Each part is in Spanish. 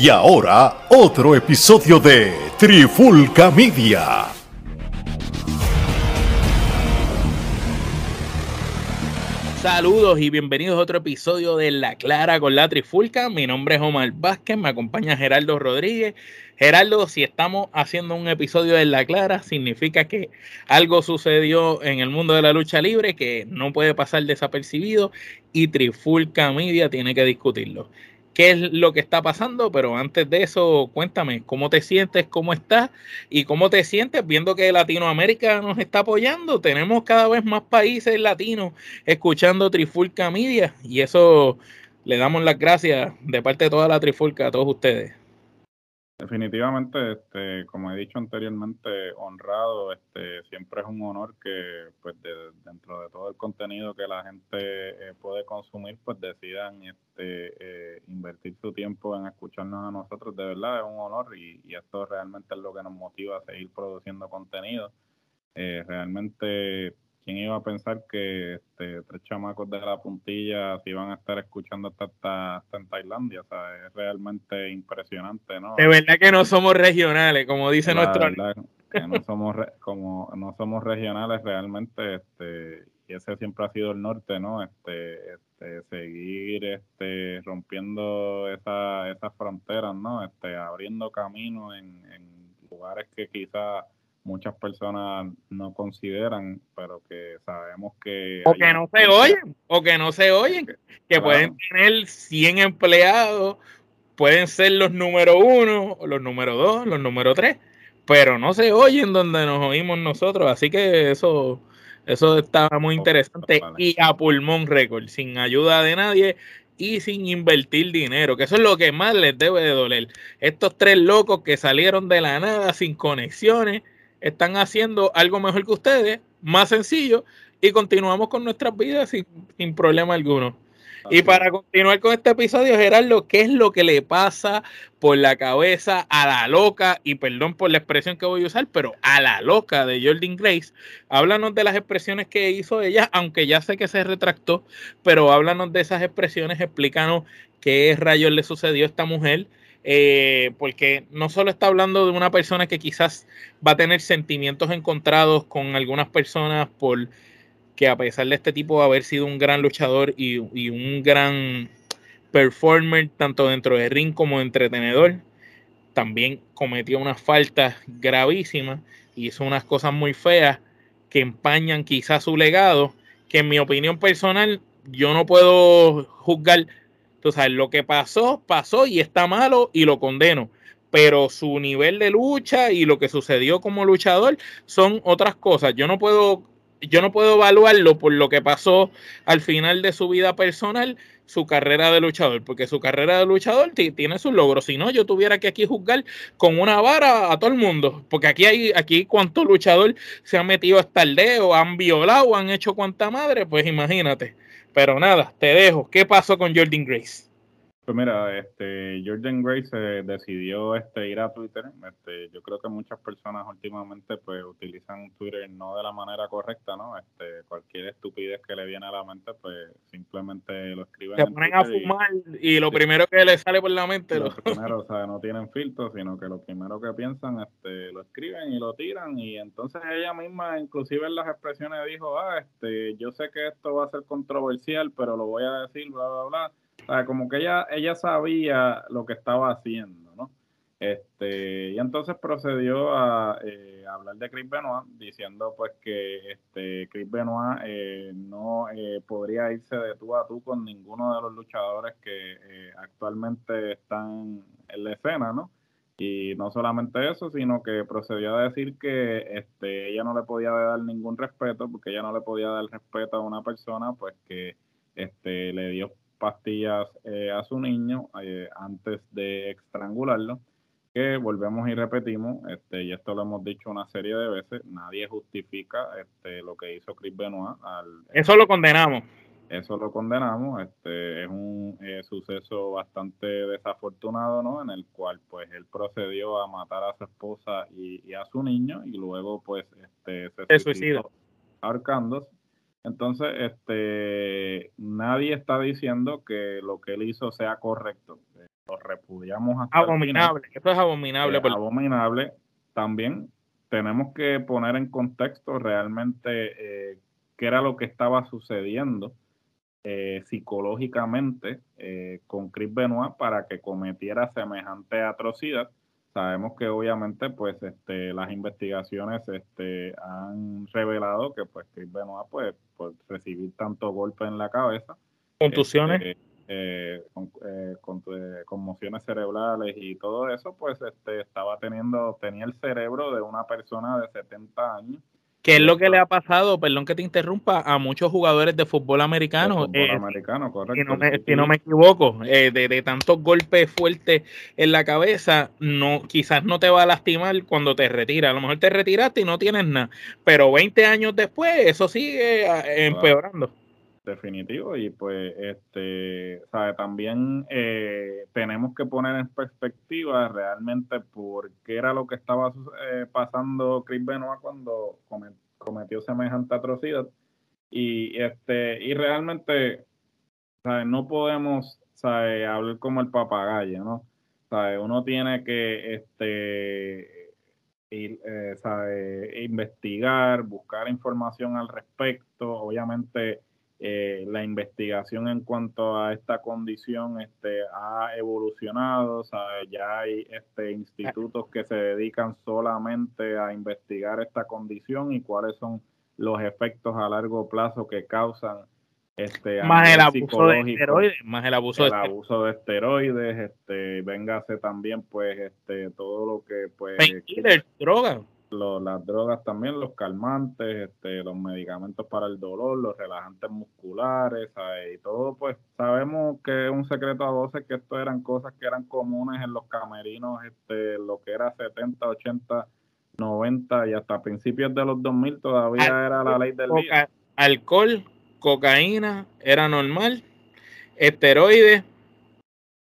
Y ahora, otro episodio de Trifulca Media. Saludos y bienvenidos a otro episodio de La Clara con la Trifulca. Mi nombre es Omar Vázquez, me acompaña Gerardo Rodríguez. Gerardo, si estamos haciendo un episodio de La Clara, significa que algo sucedió en el mundo de la lucha libre que no puede pasar desapercibido y Trifulca Media tiene que discutirlo qué es lo que está pasando, pero antes de eso, cuéntame cómo te sientes, cómo estás y cómo te sientes viendo que Latinoamérica nos está apoyando. Tenemos cada vez más países latinos escuchando Trifulca Media y eso le damos las gracias de parte de toda la Trifulca a todos ustedes. Definitivamente, este, como he dicho anteriormente, honrado, este, siempre es un honor que, pues, dentro de todo el contenido que la gente eh, puede consumir, pues decidan, este, eh, invertir su tiempo en escucharnos a nosotros. De verdad es un honor y, y esto realmente es lo que nos motiva a seguir produciendo contenido. Eh, realmente ¿Quién iba a pensar que este, tres chamacos de la puntilla se iban a estar escuchando hasta, en Tailandia? O sea, es realmente impresionante, ¿no? De verdad que no somos regionales, como dice nuestro... Verdad que no somos, como no somos regionales realmente, este, y ese siempre ha sido el norte, ¿no? Este, este seguir este, rompiendo esa, esas fronteras, ¿no? Este, abriendo caminos en, en lugares que quizás muchas personas no consideran, pero que sabemos que... O que no se oyen, o que no se oyen, que pueden tener 100 empleados, pueden ser los número uno, los número dos, los número tres, pero no se oyen donde nos oímos nosotros, así que eso... Eso está muy interesante y a pulmón récord, sin ayuda de nadie y sin invertir dinero, que eso es lo que más les debe de doler. Estos tres locos que salieron de la nada sin conexiones, están haciendo algo mejor que ustedes, más sencillo, y continuamos con nuestras vidas sin, problema alguno. y para continuar con este episodio, Gerardo, ¿qué es lo que le pasa por la cabeza a la loca, y perdón por la expresión que voy a usar, pero a la loca de Jordan Grace? Háblanos de las expresiones que hizo ella, aunque ya sé que se retractó, pero háblanos de esas expresiones, explícanos qué rayos le sucedió a esta mujer, eh, porque no solo está hablando de una persona que quizás va a tener sentimientos encontrados con algunas personas por que a pesar de este tipo de haber sido un gran luchador y, un gran performer tanto dentro de ring como entretenedor, también cometió unas faltas gravísimas y hizo unas cosas muy feas que empañan quizás su legado, que en mi opinión personal yo no puedo juzgar entonces, lo que pasó, pasó y está malo y lo condeno. Pero su nivel de lucha y lo que sucedió como luchador son otras cosas. Yo no puedo, yo no puedo evaluarlo por lo que pasó al final de su vida personal, su carrera de luchador, porque su carrera de luchador tiene sus logros. Si no, yo tuviera que aquí juzgar con una vara a todo el mundo, porque aquí hay, aquí cuánto luchador se han metido hasta el dedo, han violado, han hecho cuanta madre, pues imagínate. Pero nada, te dejo. ¿Qué pasó con Jordan Grace? Pues mira, este, Jordan Grace eh, decidió este, ir a Twitter. Este, yo creo que muchas personas últimamente pues utilizan Twitter no de la manera correcta, ¿no? Este, cualquier estupidez que le viene a la mente, pues simplemente lo escriben. Se ponen a fumar y, lo primero que le sale por la mente. Lo, primero, o sea, no tienen filtro, sino que lo primero que piensan, este, lo escriben y lo tiran. Y entonces ella misma, inclusive en las expresiones, dijo, ah, este, yo sé que esto va a ser controversial, pero lo voy a decir, bla, bla, bla sea, como que ella, ella sabía lo que estaba haciendo, ¿no? Este, y entonces procedió a, eh, hablar de Chris Benoit, diciendo pues que este, Chris Benoit eh, no eh, podría irse de tú a tú con ninguno de los luchadores que actualmente están en la escena, ¿no? Y no solamente eso, sino que procedió a decir que este, ella no le podía dar ningún respeto, porque ella no le podía dar respeto a una persona, pues que este, le dio pastillas eh, a su niño eh, antes de estrangularlo, que volvemos y repetimos, este, y esto lo hemos dicho una serie de veces, nadie justifica este, lo que hizo Chris Benoit. Al, eso lo condenamos. Eso lo condenamos, este, es un eh, suceso bastante desafortunado, ¿no? En el cual, pues, él procedió a matar a su esposa y, a su niño, y luego, pues, este, se, suicidó ahorcándose entonces, este, nadie está diciendo que lo que él hizo sea correcto. repudiamos hasta abominable, esto es abominable. Es abominable. También tenemos que poner en contexto realmente eh, qué era lo que estaba sucediendo eh, psicológicamente eh, con Chris Benoit para que cometiera semejante atrocidad. Sabemos que obviamente pues este, las investigaciones este, han revelado que pues Chris Benoit pues por recibir tanto golpe en la cabeza contusiones. este, eh, con, con, conmociones cerebrales y todo eso pues este estaba teniendo tenía el cerebro de una persona de 70 años que es lo que le ha pasado, perdón que te interrumpa, a muchos jugadores de fútbol americano. fútbol eh, americano, correcto. Si no me, si no me equivoco, eh, de, tantos golpes fuertes en la cabeza, no, quizás no te va a lastimar cuando te retiras. A lo mejor te retiraste y no tienes nada, pero 20 años después eso sigue ah, empeorando. Definitivo, y pues este, sabe, también eh, tenemos que poner en perspectiva realmente por qué era lo que estaba eh, pasando Chris Benoit cuando cometió semejante atrocidad. Y este, y realmente ¿sabe? no podemos ¿sabe? hablar como el papagayo, ¿no? ¿Sabe? Uno tiene que este, ir, eh, investigar, buscar información al respecto, obviamente eh, la investigación en cuanto a esta condición este, ha evolucionado, ya hay este, institutos que se dedican solamente a investigar esta condición y cuáles son los efectos a largo plazo que causan este más el abuso de esteroides más el abuso el de abuso de esteroides este véngase también pues este todo lo que pues droga las drogas también, los calmantes, este, los medicamentos para el dolor, los relajantes musculares, y todo, pues sabemos que es un secreto a voces que esto eran cosas que eran comunes en los camerinos, este, lo que era 70, 80, 90 y hasta principios de los 2000 todavía era la ley del día. Alcohol, cocaína, era normal, esteroides,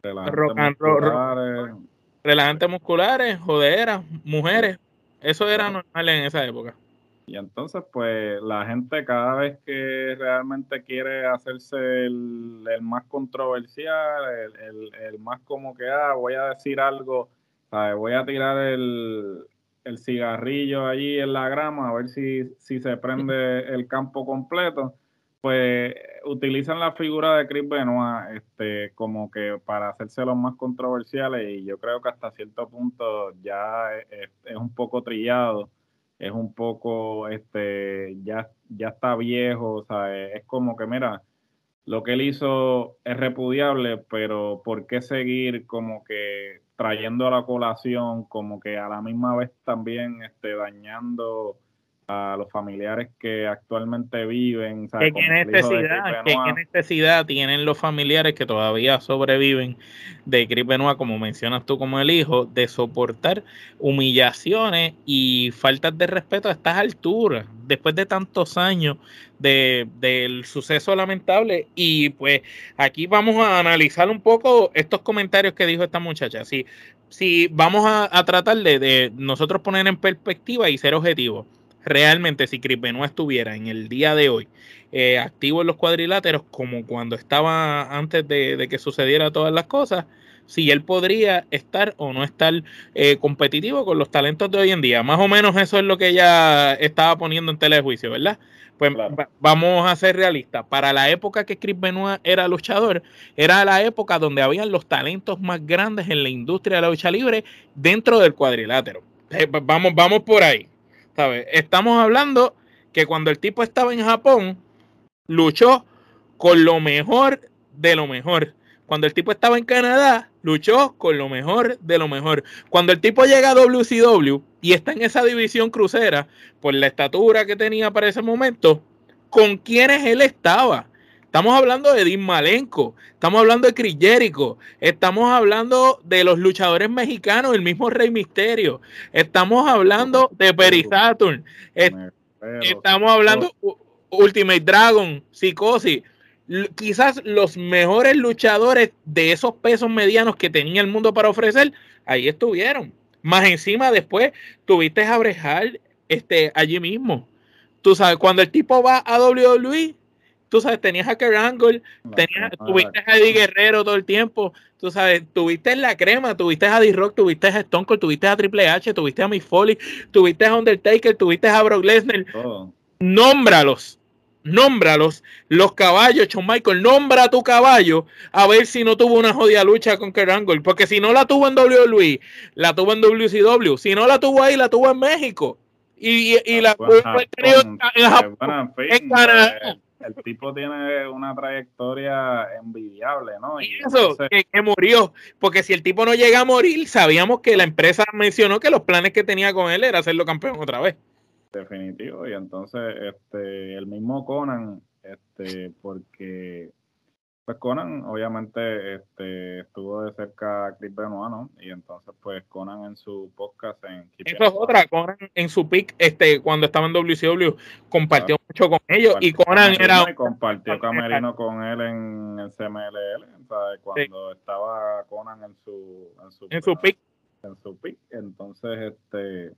relajantes musculares, relajantes musculares, joderas, mujeres eso era normal en esa época. Y entonces, pues, la gente cada vez que realmente quiere hacerse el, más controversial, el, más como que, ah, voy a decir algo, voy a tirar el, el cigarrillo allí en la grama, a ver si, si se prende el campo completo, pues utilizan la figura de Chris Benoit este, como que para hacerse los más controversiales y yo creo que hasta cierto punto ya es, un poco trillado, es un poco, este, ya, ya está viejo, o sea, es como que mira, lo que él hizo es repudiable, pero ¿por qué seguir como que trayendo a la colación, como que a la misma vez también este, dañando a los familiares que actualmente viven. ¿Qué, necesidad, ¿qué, necesidad tienen los familiares que todavía sobreviven de Chris Benoit, como mencionas tú como el hijo, de soportar humillaciones y faltas de respeto a estas alturas, después de tantos años de, del suceso lamentable? Y pues aquí vamos a analizar un poco estos comentarios que dijo esta muchacha. Si, si vamos a, tratar de, de nosotros poner en perspectiva y ser objetivos realmente si Chris Benoit estuviera en el día de hoy eh, activo en los cuadriláteros como cuando estaba antes de, que sucediera todas las cosas, si él podría estar o no estar eh, competitivo con los talentos de hoy en día. Más o menos eso es lo que ella estaba poniendo en telejuicio, ¿verdad? Pues vamos a ser realistas. Para la época que Chris Benoit era luchador, era la época donde habían los talentos más grandes en la industria de la lucha libre dentro del cuadrilátero. Eh, vamos, vamos por ahí. Estamos hablando que cuando el tipo estaba en Japón, luchó con lo mejor de lo mejor. Cuando el tipo estaba en Canadá, luchó con lo mejor de lo mejor. Cuando el tipo llega a WCW y está en esa división crucera, por la estatura que tenía para ese momento, ¿con quiénes él estaba? Estamos hablando de Dean Malenko, estamos hablando de Chris Jericho, estamos hablando de los luchadores mexicanos, el mismo Rey Misterio, estamos hablando de Perry Saturn, estamos hablando Ultimate Dragon, Psicosis, quizás los mejores luchadores de esos pesos medianos que tenía el mundo para ofrecer, ahí estuvieron. Más encima después tuviste a Brejal este, allí mismo. Tú sabes, cuando el tipo va a WWE, tú sabes, tenías a Kurt Angle, tenías, tuviste a Eddie Guerrero todo el tiempo, tú sabes, tuviste la crema, tuviste a D-Rock, tuviste a Stone Cold, tuviste a Triple H, tuviste a Mick Foley, tuviste a Undertaker, tuviste a Brock Lesnar. Nómbralos, nómbralos, los caballos, Shawn Michael, nombra a tu caballo a ver si no tuvo una jodida lucha con Kurt Angle, porque si no la tuvo en WWE, la tuvo en WCW, si no la tuvo ahí, la tuvo en México. Y, y, la tuvo en, Japón, en Canadá el tipo tiene una trayectoria envidiable, ¿no? Y eso, que, murió, porque si el tipo no llega a morir, sabíamos que la empresa mencionó que los planes que tenía con él era hacerlo campeón otra vez. Definitivo, y entonces este el mismo Conan, este, porque pues Conan, obviamente, este, estuvo de cerca a Chris Benoit, ¿no? Y entonces, pues Conan en su podcast en Eso es otra, Conan en su pick, este, cuando estaba en WCW, compartió mucho con ellos y Conan era... Y compartió Camerino con él en el CMLL, ¿sabes? Cuando estaba Conan en su... En su, en su pick. En su pick, entonces, este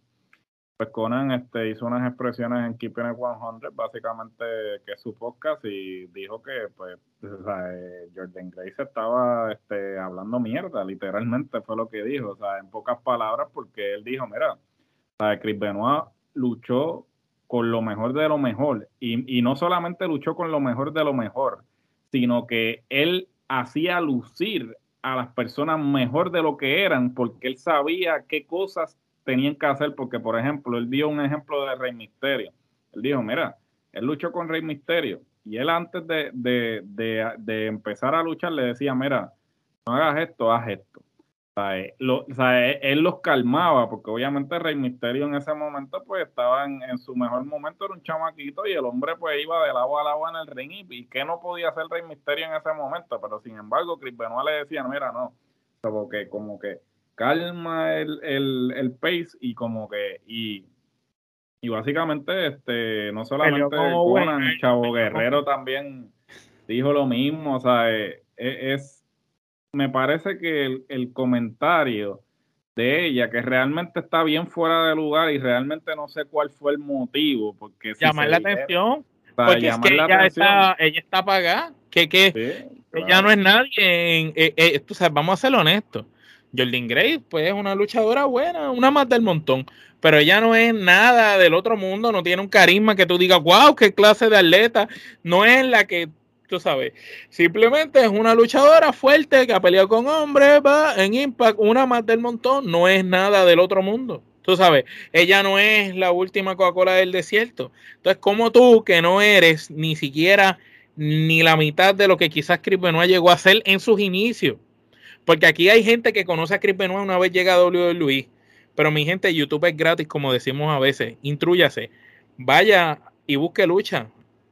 pues Conan este, hizo unas expresiones en Keeping It 100, básicamente que su podcast, y dijo que pues eh, Jordan Grace estaba este, hablando mierda, literalmente fue lo que dijo, o sea, en pocas palabras, porque él dijo, mira, o Chris Benoit luchó con lo mejor de lo mejor, y, y no solamente luchó con lo mejor de lo mejor, sino que él hacía lucir a las personas mejor de lo que eran, porque él sabía qué cosas tenían que hacer, porque por ejemplo, él dio un ejemplo de Rey Misterio. Él dijo, mira, él luchó con Rey Misterio y él antes de, de, de, de empezar a luchar le decía, mira, no hagas esto, haz esto. O sea, eh, lo, o sea, eh, él, los calmaba, porque obviamente Rey Misterio en ese momento pues estaba en, en, su mejor momento, era un chamaquito y el hombre pues iba de lado a lado en el ring y, y que no podía hacer Rey Misterio en ese momento, pero sin embargo Chris Benoit le decía, mira, no, como que, como que calma el, el, el pace y como que y, y básicamente este no solamente Conan, Chavo Guerrero también dijo lo mismo, o sea, eh, eh, es, me parece que el, el, comentario de ella que realmente está bien fuera de lugar y realmente no sé cuál fue el motivo porque llamar la atención porque es que ella está ella está apagada que, que ella no es nadie en, eh, tú sabes, vamos a ser honestos Jordan Grace, pues es una luchadora buena, una más del montón, pero ella no es nada del otro mundo, no tiene un carisma que tú digas, wow, qué clase de atleta, no es la que tú sabes, simplemente es una luchadora fuerte que ha peleado con hombres, va en Impact, una más del montón, no es nada del otro mundo. Tú sabes, ella no es la última Coca-Cola del desierto. Entonces, como tú, que no eres ni siquiera ni la mitad de lo que quizás Chris Benoit llegó a ser en sus inicios, porque aquí hay gente que conoce a Chris Benoit una vez llega a WWE. Pero mi gente, YouTube es gratis, como decimos a veces. Intrúyase. Vaya y busque lucha.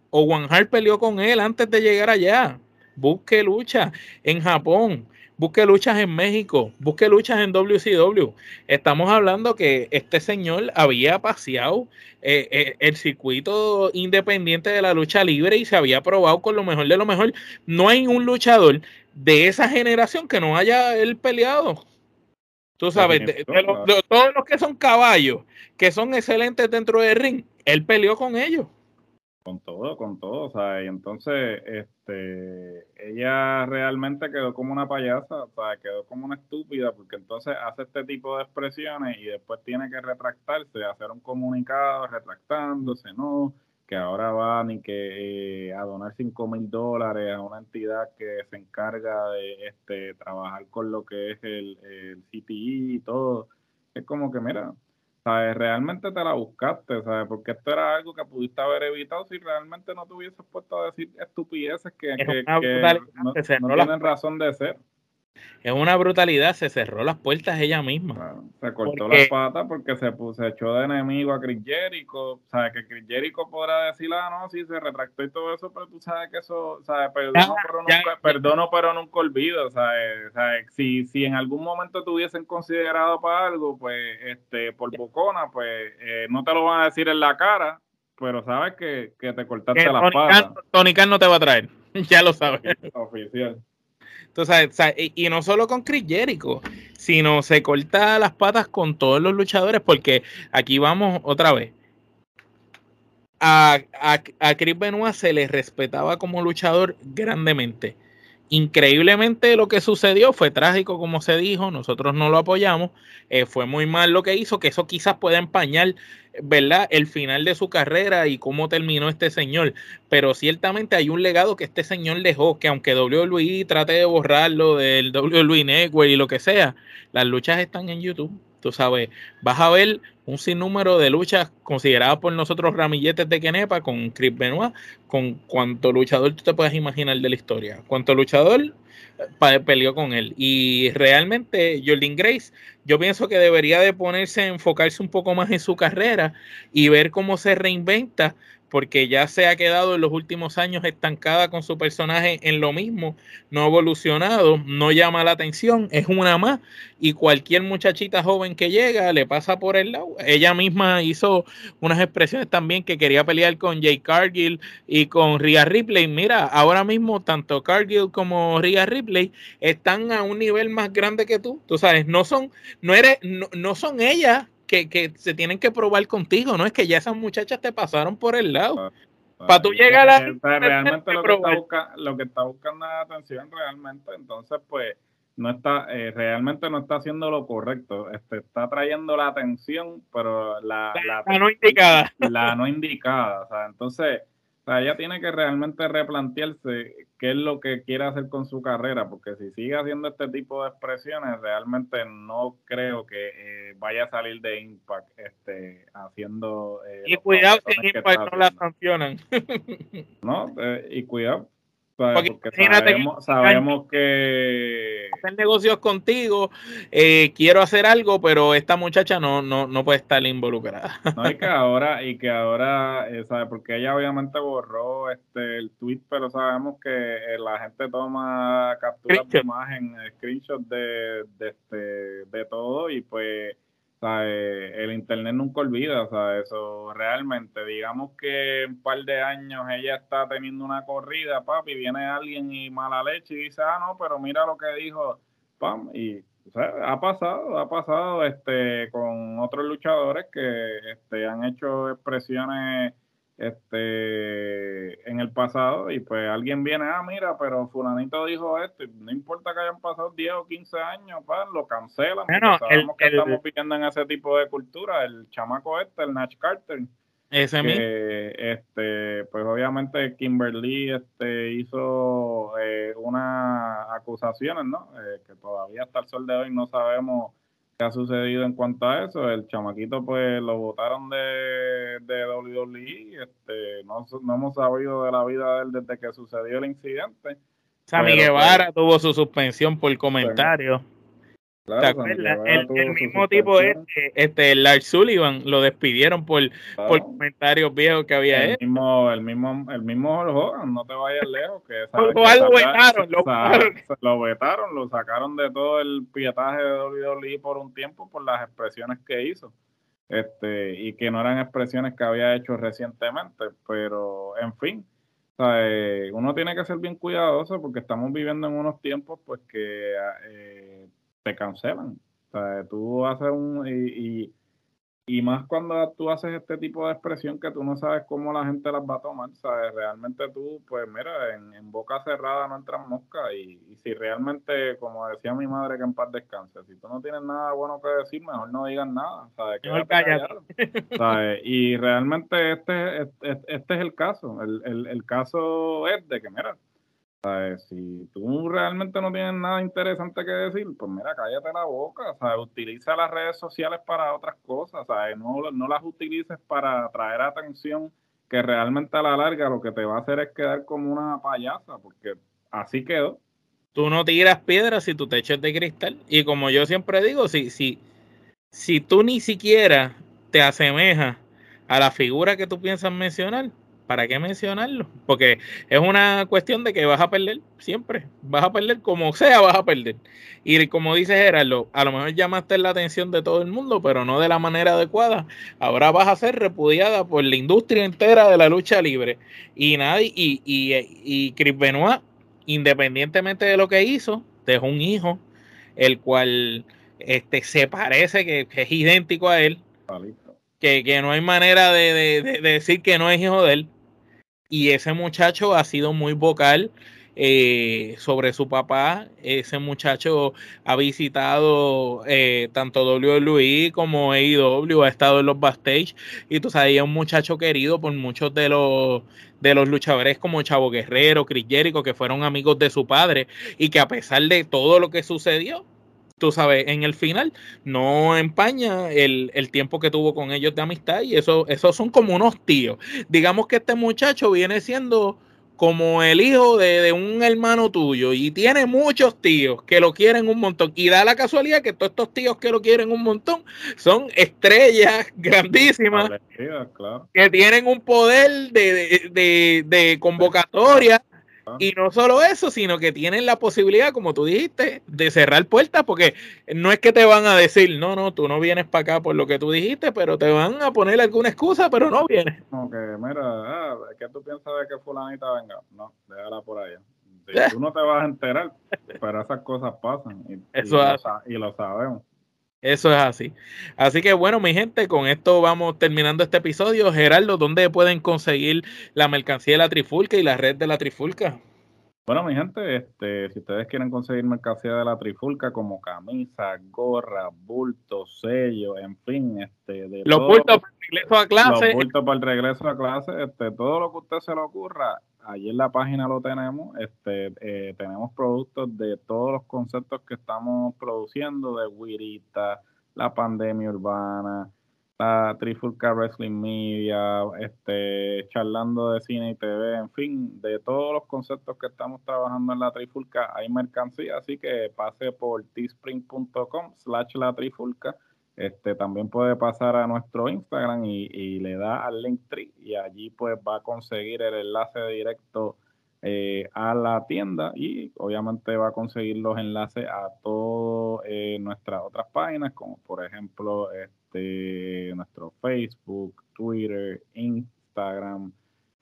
O Juan Hart peleó con él antes de llegar allá. Busque lucha en Japón. Busque luchas en México. Busque luchas en WCW. Estamos hablando que este señor había paseado eh, eh, el circuito independiente de la lucha libre y se había probado con lo mejor de lo mejor. No hay un luchador de esa generación que no haya él peleado. Tú sabes, de, todos los que son caballos, que son excelentes dentro del ring, él peleó con ellos. Con todo, con todo, o sea, y entonces, este, ella realmente quedó como una payasa, o sea, quedó como una estúpida, porque entonces hace este tipo de expresiones y después tiene que retractarse, hacer un comunicado retractándose, ¿no? Que ahora van y que eh, a donar 5 mil dólares a una entidad que se encarga de este trabajar con lo que es el, el CTI y todo. Es como que, mira, ¿sabes? realmente te la buscaste, ¿sabes? porque esto era algo que pudiste haber evitado si realmente no te hubieses puesto a decir estupideces que, que, no, no tienen razón de ser es una brutalidad, se cerró las puertas ella misma. se cortó las patas porque se, puso, echó de enemigo a Chris Jericho. Sabes que Chris Jericho podrá decir, ah, no, sí, se retractó y todo eso, pero tú sabes que eso, sabes, perdono, pero, nunca, perdono pero nunca olvido. ¿sabes? ¿sabes? Si, si en algún momento te hubiesen considerado para algo, pues, este, por bocona, pues, eh, no te lo van a decir en la cara, pero sabes que, que te cortaste las patas. Tony Khan no te va a traer, ya lo sabes. Oficial y, no solo con Chris Jericho, sino se corta las patas con todos los luchadores, porque aquí vamos otra vez. a, a, a Chris Benoit se le respetaba como luchador grandemente. Increíblemente lo que sucedió fue trágico, como se dijo, nosotros no lo apoyamos, eh, fue muy mal lo que hizo, que eso quizás pueda empañar, ¿verdad? El final de su carrera y cómo terminó este señor, pero ciertamente hay un legado que este señor dejó, que aunque WWE trate de borrarlo del WWE Network y lo que sea, las luchas están en YouTube, tú sabes, vas a ver un sinnúmero de luchas consideradas por nosotros ramilletes de Kenepa con Chris Benoit, con cuánto luchador tú te puedes imaginar de la historia, cuánto luchador eh, peleó con él. Y realmente Jordan Grace, yo pienso que debería de ponerse, enfocarse un poco más en su carrera y ver cómo se reinventa porque ya se ha quedado en los últimos años estancada con su personaje en lo mismo, no ha evolucionado, no llama la atención, es una más y cualquier muchachita joven que llega le pasa por el lado. Ella misma hizo unas expresiones también que quería pelear con Jay Cargill y con Rhea Ripley. Mira, ahora mismo tanto Cargill como Rhea Ripley están a un nivel más grande que tú. Tú sabes, no son, no eres, no, no son ellas que, que, se tienen que probar contigo, no es que ya esas muchachas te pasaron por el lado. Ah, Para tú llegar a la... Realmente lo que, está buscando, lo que está buscando es atención realmente, entonces pues no está, eh, realmente no está haciendo lo correcto, este, está trayendo la atención, pero la, la, la no indicada. La no indicada, o sea, entonces o sea, ella tiene que realmente replantearse qué es lo que quiere hacer con su carrera, porque si sigue haciendo este tipo de expresiones, realmente no creo que eh, vaya a salir de Impact este, haciendo... Eh, y cuidado si Impact no la sancionan. no, eh, y cuidado, porque, sabemos, que, hacer negocios contigo, eh, quiero hacer algo, pero esta muchacha no, no, no puede estar involucrada. No, y que ahora, y que ahora, eh, ¿sabe? Porque ella obviamente borró este el tweet, pero sabemos que eh, la gente toma captura de imagen, screenshot de, de, este, de todo, y pues el internet nunca olvida, o sea, eso realmente, digamos que un par de años ella está teniendo una corrida, papi, viene alguien y mala leche y dice, ah, no, pero mira lo que dijo, pam, y o sea, ha pasado, ha pasado este con otros luchadores que este, han hecho expresiones este en el pasado y pues alguien viene, ah, mira, pero fulanito dijo esto, no importa que hayan pasado 10 o 15 años, pues, lo cancelan. Bueno, sabemos que estamos pidiendo en ese tipo de cultura, el chamaco este, el Nash Carter. Ese que, este, pues obviamente Kimberly este, hizo eh, unas acusaciones, ¿no? Eh, que todavía hasta el sol de hoy no sabemos ¿Qué ha sucedido en cuanto a eso? El chamaquito, pues lo votaron de WWE. Este, no, no hemos sabido de la vida de él desde que sucedió el incidente. Sammy Guevara pues, tuvo su suspensión por comentario. El, mismo tipo este, este, Lars Sullivan, lo despidieron por, por comentarios viejos que había el Mismo, el mismo, el mismo Hogan, no te vayas lejos. Que, lo, vetaron, lo, vetaron, lo sacaron de todo el pietaje de WWE por un tiempo por las expresiones que hizo. Este, y que no eran expresiones que había hecho recientemente, pero en fin, eh, uno tiene que ser bien cuidadoso porque estamos viviendo en unos tiempos pues que eh, te cancelan. Sea, tú haces un... Y, y, más cuando tú haces este tipo de expresión que tú no sabes cómo la gente las va a tomar, ¿sabes? Realmente tú, pues mira, en, boca cerrada no entran mosca y, si realmente, como decía mi madre, que en paz descanse, si tú no tienes nada bueno que decir, mejor no digas nada, ¿sabes? ¿sabes? Y realmente este, este, este, es el caso, el, el, el caso es de que, mira, si tú realmente no tienes nada interesante que decir, pues mira, cállate la boca, sea, Utiliza las redes sociales para otras cosas, No, no las utilices para atraer atención que realmente a la larga lo que te va a hacer es quedar como una payasa, porque así quedó. Tú no tiras piedras si tu techo es de cristal. Y como yo siempre digo, si, si, si tú ni siquiera te asemejas a la figura que tú piensas mencionar, ¿para qué mencionarlo? Porque es una cuestión de que vas a perder siempre, vas a perder como sea, vas a perder. Y como dice Gerardo, a lo mejor llamaste la atención de todo el mundo, pero no de la manera adecuada. Ahora vas a ser repudiada por la industria entera de la lucha libre. Y nadie, y, y, y Chris Benoit, independientemente de lo que hizo, dejó un hijo, el cual este, se parece que, es idéntico a él. que, que no hay manera de, de, de, decir que no es hijo de él. Y ese muchacho ha sido muy vocal eh, sobre su papá. Ese muchacho ha visitado eh, tanto WWE como AEW, ha estado en los backstage y tú sabes, es un muchacho querido por muchos de los de los luchadores como Chavo Guerrero, Chris Jericho, que fueron amigos de su padre y que a pesar de todo lo que sucedió, tú sabes, en el final no empaña el, el, tiempo que tuvo con ellos de amistad y eso, esos son como unos tíos. Digamos que este muchacho viene siendo como el hijo de, un hermano tuyo y tiene muchos tíos que lo quieren un montón y da la casualidad que todos estos tíos que lo quieren un montón son estrellas grandísimas que tienen un poder de, de, de convocatoria y no solo eso, sino que tienen la posibilidad, como tú dijiste, de cerrar puertas, porque no es que te van a decir, no, no, tú no vienes para acá por lo que tú dijiste, pero te van a poner alguna excusa, pero no vienes. Como que, mira, ah, ¿qué tú piensas de que fulanita venga? No, déjala por allá. tú no te vas a enterar, pero esas cosas pasan y, eso y lo sabemos. Eso es así. Así que bueno, mi gente, con esto vamos terminando este episodio. Gerardo, ¿dónde pueden conseguir la mercancía de la Trifulca y la red de la Trifulca? Bueno, mi gente, este, si ustedes quieren conseguir mercancía de la Trifulca como camisa, gorra, bultos, sellos, en fin, este, de los bultos para el regreso a clase. Los bultos para el regreso a clase, este, todo lo que a usted se le ocurra, allí en la página lo tenemos. Este, eh, tenemos productos de todos los conceptos que estamos produciendo, de Wirita, la pandemia urbana, la Trifulca Wrestling Media, este, charlando de cine y TV, en fin, de todos los conceptos que estamos trabajando en la Trifulca, hay mercancía, así que pase por teespring.com slash la Trifulca este, también puede pasar a nuestro Instagram y, le da al link tree y allí pues va a conseguir el enlace directo eh, a la tienda y obviamente va a conseguir los enlaces a todas eh, nuestras otras páginas como por ejemplo este nuestro Facebook, Twitter, Instagram,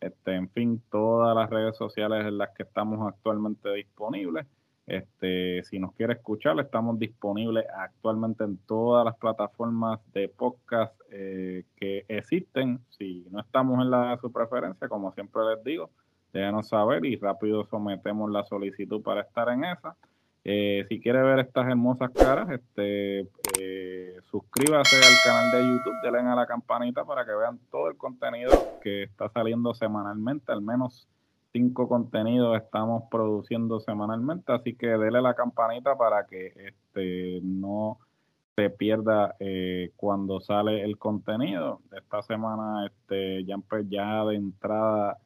este, en fin, todas las redes sociales en las que estamos actualmente disponibles. Este, si nos quiere escuchar, estamos disponibles actualmente en todas las plataformas de podcast eh, que existen. Si no estamos en la de su preferencia, como siempre les digo, déjenos saber y rápido sometemos la solicitud para estar en esa. Eh, si quiere ver estas hermosas caras, este, eh, suscríbase al canal de YouTube, denle a la campanita para que vean todo el contenido que está saliendo semanalmente, al menos cinco contenidos estamos produciendo semanalmente, así que dele la campanita para que este no se pierda eh, cuando sale el contenido. Esta semana este ya, ya de entrada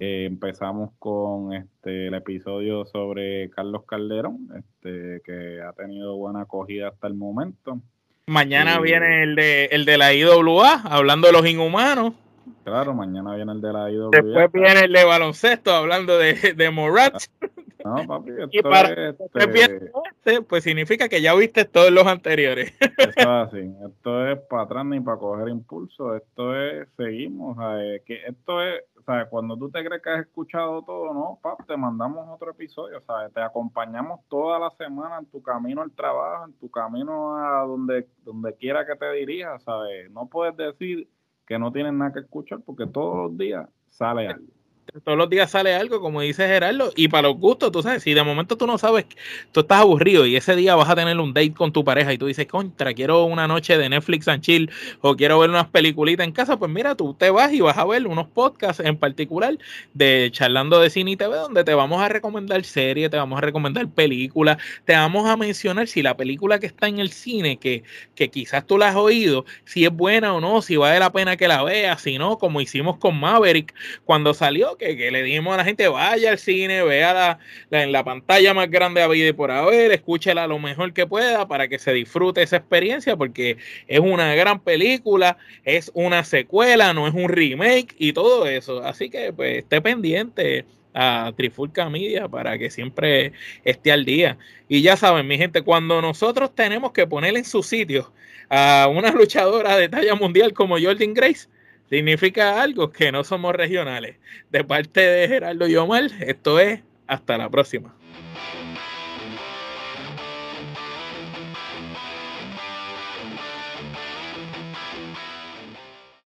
eh, empezamos con este el episodio sobre Carlos Calderón, este que ha tenido buena acogida hasta el momento. Mañana viene el de el de la IWA, hablando de los inhumanos. Claro, mañana viene el de la IWA. Después viene el de baloncesto hablando de, de Morat. No, papi, esto y para es, este... este, pues significa que ya viste todos los anteriores. Eso es así. Esto es para atrás ni para coger impulso. Esto es, seguimos. que esto es, sea, cuando tú te crees que has escuchado todo, no, papi, te mandamos otro episodio. sea, Te acompañamos toda la semana en tu camino al trabajo, en tu camino a donde, donde quiera que te dirijas, ¿sabes? No puedes decir que no tienen nada que escuchar porque todos los días sale algo todos los días sale algo, como dice Gerardo, y para los gustos, tú sabes, si de momento tú no sabes, tú estás aburrido y ese día vas a tener un date con tu pareja y tú dices, contra, quiero una noche de Netflix and chill o quiero ver unas peliculitas en casa, pues mira, tú te vas y vas a ver unos podcasts en particular de charlando de cine y TV, donde te vamos a recomendar series, te vamos a recomendar películas, te vamos a mencionar si la película que está en el cine, que, que quizás tú la has oído, si es buena o no, si vale la pena que la veas, si no, como hicimos con Maverick cuando salió, que, le dijimos a la gente, vaya al cine, vea la, en la pantalla más grande a vida y por haber, escúchela lo mejor que pueda para que se disfrute esa experiencia, porque es una gran película, es una secuela, no es un remake y todo eso. Así que pues esté pendiente a Trifulca Media para que siempre esté al día. Y ya saben, mi gente, cuando nosotros tenemos que poner en su sitio a una luchadora de talla mundial como Jordan Grace, significa algo que no somos regionales. De parte de Gerardo y Omar, esto es hasta la próxima.